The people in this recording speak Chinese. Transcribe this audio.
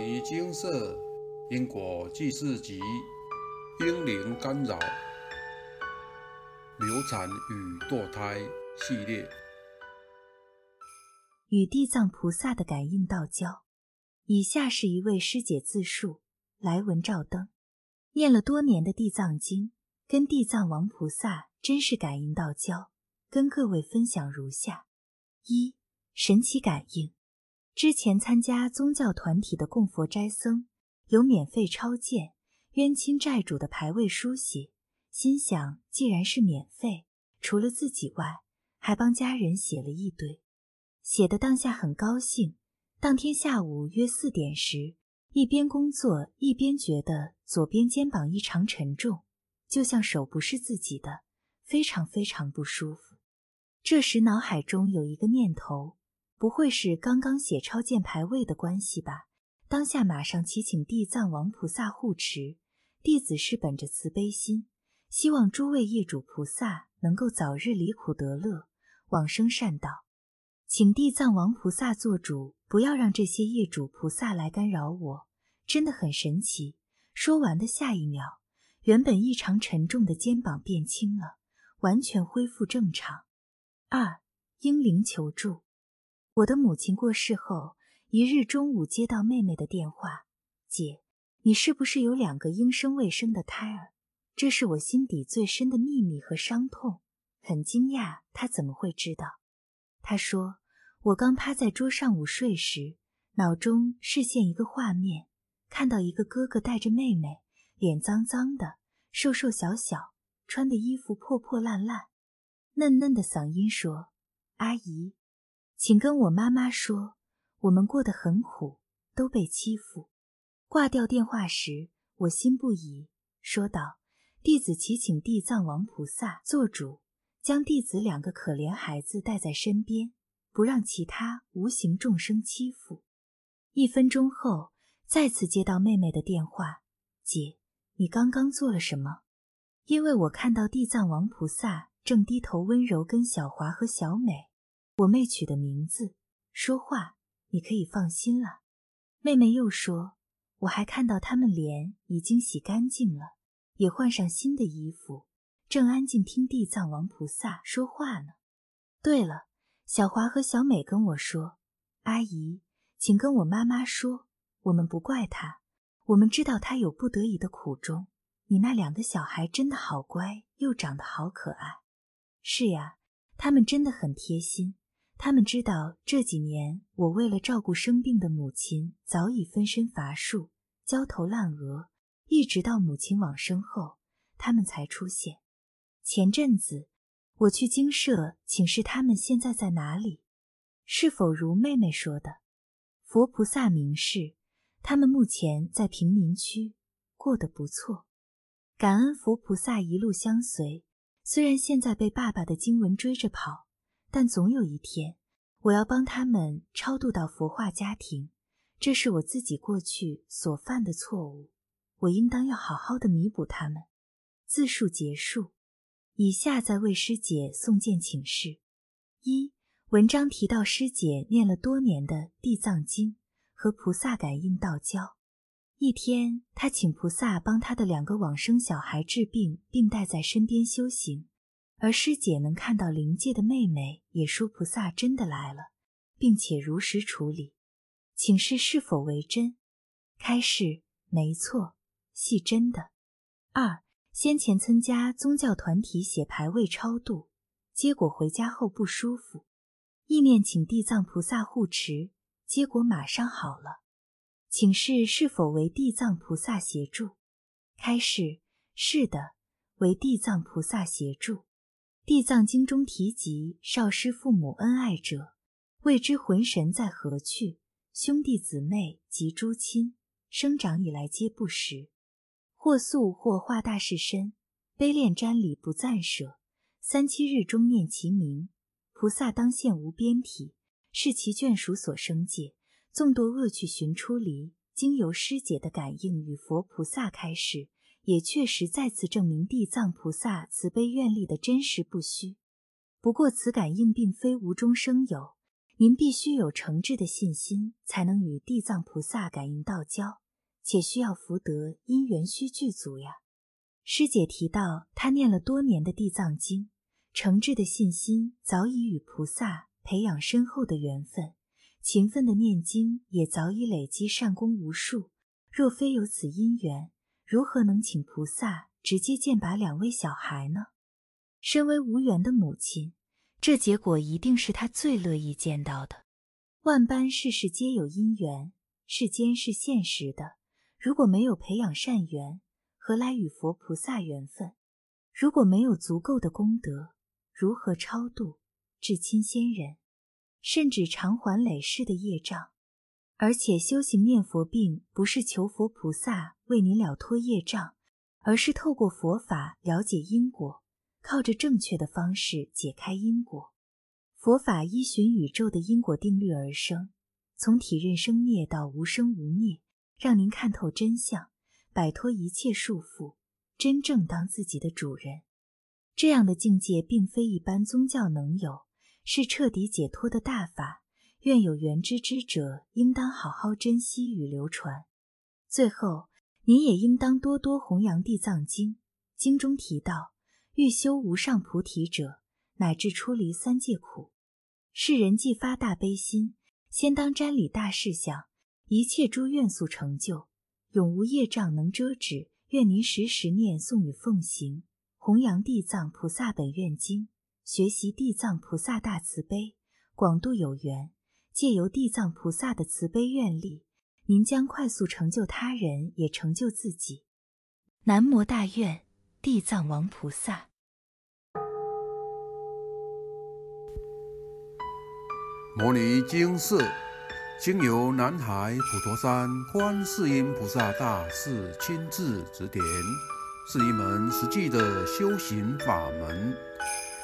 尼精舍因果记事集：婴灵干扰、流产与堕胎系列。与地藏菩萨的感应道交。以下是一位师姐自述：来文照灯，念了多年的地藏经，跟地藏王菩萨真是感应道交。跟各位分享如下：一、神奇感应。之前参加宗教团体的供佛斋僧，有免费抄见冤亲债主的牌位书写，心想既然是免费，除了自己外，还帮家人写了一堆，写的当下很高兴。当天下午约四点时，一边工作一边觉得左边肩膀异常沉重，就像手不是自己的，非常非常不舒服。这时脑海中有一个念头。不会是刚刚写抄建牌位的关系吧？当下马上祈请地藏王菩萨护持，弟子是本着慈悲心，希望诸位业主菩萨能够早日离苦得乐，往生善道。请地藏王菩萨做主，不要让这些业主菩萨来干扰我。真的很神奇。说完的下一秒，原本异常沉重的肩膀变轻了，完全恢复正常。二英灵求助。我的母亲过世后，一日中午接到妹妹的电话：“姐，你是不是有两个应生未生的胎儿？”这是我心底最深的秘密和伤痛。很惊讶，她怎么会知道？她说：“我刚趴在桌上午睡时，脑中视线一个画面，看到一个哥哥带着妹妹，脸脏脏的，瘦瘦小小，穿的衣服破破烂烂，嫩嫩的嗓音说：‘阿姨。’”请跟我妈妈说，我们过得很苦，都被欺负。挂掉电话时，我心不已，说道：“弟子祈请地藏王菩萨做主，将弟子两个可怜孩子带在身边，不让其他无形众生欺负。”一分钟后，再次接到妹妹的电话：“姐，你刚刚做了什么？”因为我看到地藏王菩萨正低头温柔跟小华和小美。我妹取的名字，说话你可以放心了。妹妹又说，我还看到他们脸已经洗干净了，也换上新的衣服，正安静听地藏王菩萨说话呢。对了，小华和小美跟我说，阿姨，请跟我妈妈说，我们不怪她，我们知道她有不得已的苦衷。你那两个小孩真的好乖，又长得好可爱。是呀，他们真的很贴心。他们知道这几年我为了照顾生病的母亲，早已分身乏术、焦头烂额，一直到母亲往生后，他们才出现。前阵子我去精舍请示他们现在在哪里，是否如妹妹说的，佛菩萨明示，他们目前在贫民区过得不错，感恩佛菩萨一路相随。虽然现在被爸爸的经文追着跑。但总有一天，我要帮他们超度到佛化家庭，这是我自己过去所犯的错误，我应当要好好的弥补他们。自述结束，以下再为师姐送件请示：一、文章提到师姐念了多年的《地藏经》和菩萨感应道交。一天，她请菩萨帮她的两个往生小孩治病，并带在身边修行。而师姐能看到灵界的妹妹也说菩萨真的来了，并且如实处理，请示是否为真？开示：没错，系真的。二先前参加宗教团体写牌位超度，结果回家后不舒服，意念请地藏菩萨护持，结果马上好了，请示是否为地藏菩萨协助？开示：是的，为地藏菩萨协助。地藏经中提及少师父母恩爱者，未知魂神在何去；兄弟姊妹及诸亲，生长以来皆不识。或素或化大士身，悲恋瞻礼不暂舍。三七日中念其名，菩萨当现无边体，是其眷属所生界，纵堕恶趣寻出离。经由师姐的感应与佛菩萨开示。也确实再次证明地藏菩萨慈悲愿力的真实不虚。不过此感应并非无中生有，您必须有诚挚的信心，才能与地藏菩萨感应道交，且需要福德因缘须具足呀。师姐提到，她念了多年的地藏经，诚挚的信心早已与菩萨培养深厚的缘分，勤奋的念经也早已累积善功无数。若非有此因缘，如何能请菩萨直接剑拔两位小孩呢？身为无缘的母亲，这结果一定是她最乐意见到的。万般世事皆有因缘，世间是现实的。如果没有培养善缘，何来与佛菩萨缘分？如果没有足够的功德，如何超度至亲先人，甚至偿还累世的业障？而且修行念佛，并不是求佛菩萨为你了脱业障，而是透过佛法了解因果，靠着正确的方式解开因果。佛法依循宇宙的因果定律而生，从体认生灭到无生无灭，让您看透真相，摆脱一切束缚，真正当自己的主人。这样的境界并非一般宗教能有，是彻底解脱的大法。愿有缘知之者，应当好好珍惜与流传。最后，您也应当多多弘扬《地藏经》。经中提到，欲修无上菩提者，乃至出离三界苦。世人既发大悲心，先当瞻礼大事想，一切诸愿速成就，永无业障能遮止。愿您时时念诵与奉行，弘扬地藏菩萨本愿经，学习地藏菩萨大慈悲，广度有缘。借由地藏菩萨的慈悲愿力，您将快速成就他人，也成就自己。南无大愿地藏王菩萨。摩尼经释，经由南海普陀山观世音菩萨大士亲自指点，是一门实际的修行法门。